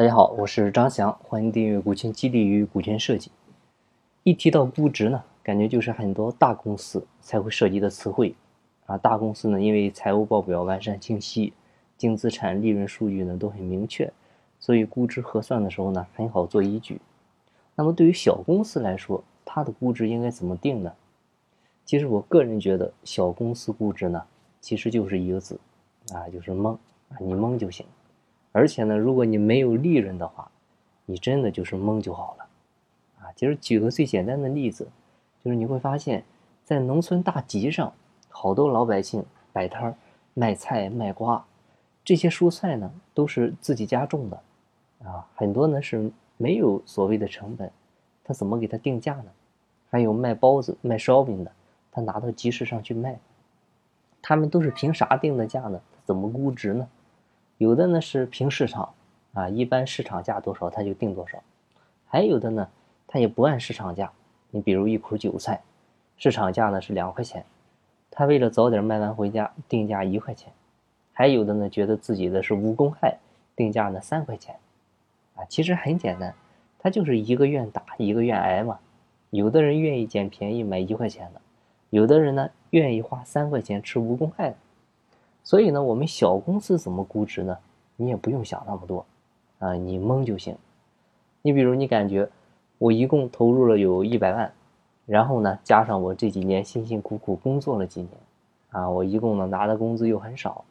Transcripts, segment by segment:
大家好，我是张翔，欢迎订阅《股权激励与股权设计》。一提到估值呢，感觉就是很多大公司才会涉及的词汇啊。大公司呢，因为财务报表完善清晰，净资产、利润数据呢都很明确，所以估值核算的时候呢很好做依据。那么对于小公司来说，它的估值应该怎么定呢？其实我个人觉得，小公司估值呢，其实就是一个字，啊，就是蒙啊，你蒙就行。而且呢，如果你没有利润的话，你真的就是蒙就好了，啊，其实举个最简单的例子，就是你会发现，在农村大集上，好多老百姓摆摊儿卖菜卖瓜，这些蔬菜呢都是自己家种的，啊，很多呢是没有所谓的成本，他怎么给他定价呢？还有卖包子卖烧饼的，他拿到集市上去卖，他们都是凭啥定的价呢？怎么估值呢？有的呢是凭市场，啊，一般市场价多少他就定多少，还有的呢，他也不按市场价。你比如一捆韭菜，市场价呢是两块钱，他为了早点卖完回家，定价一块钱。还有的呢，觉得自己的是无公害，定价呢三块钱。啊，其实很简单，他就是一个愿打一个愿挨嘛。有的人愿意捡便宜买一块钱的，有的人呢愿意花三块钱吃无公害的。所以呢，我们小公司怎么估值呢？你也不用想那么多，啊，你蒙就行。你比如你感觉我一共投入了有一百万，然后呢，加上我这几年辛辛苦苦工作了几年，啊，我一共呢拿的工资又很少，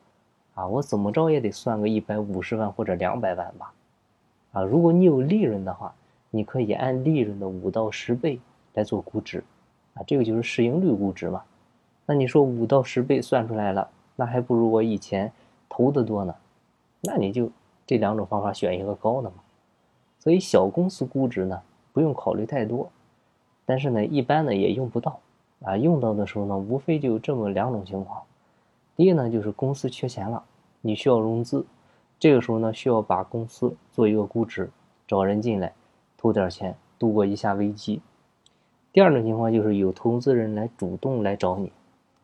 啊，我怎么着也得算个一百五十万或者两百万吧，啊，如果你有利润的话，你可以按利润的五到十倍来做估值，啊，这个就是市盈率估值嘛。那你说五到十倍算出来了？那还不如我以前投的多呢，那你就这两种方法选一个高的嘛。所以小公司估值呢不用考虑太多，但是呢一般呢也用不到啊，用到的时候呢无非就这么两种情况。第一呢就是公司缺钱了，你需要融资，这个时候呢需要把公司做一个估值，找人进来投点钱度过一下危机。第二种情况就是有投资人来主动来找你，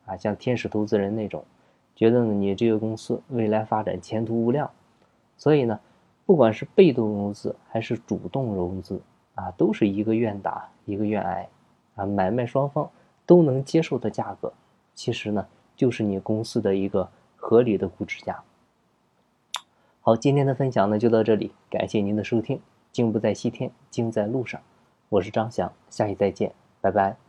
啊像天使投资人那种。觉得呢，你这个公司未来发展前途无量，所以呢，不管是被动融资还是主动融资啊，都是一个愿打一个愿挨，啊，买卖双方都能接受的价格，其实呢，就是你公司的一个合理的估值价。好，今天的分享呢就到这里，感谢您的收听。精不在西天，精在路上。我是张翔，下期再见，拜拜。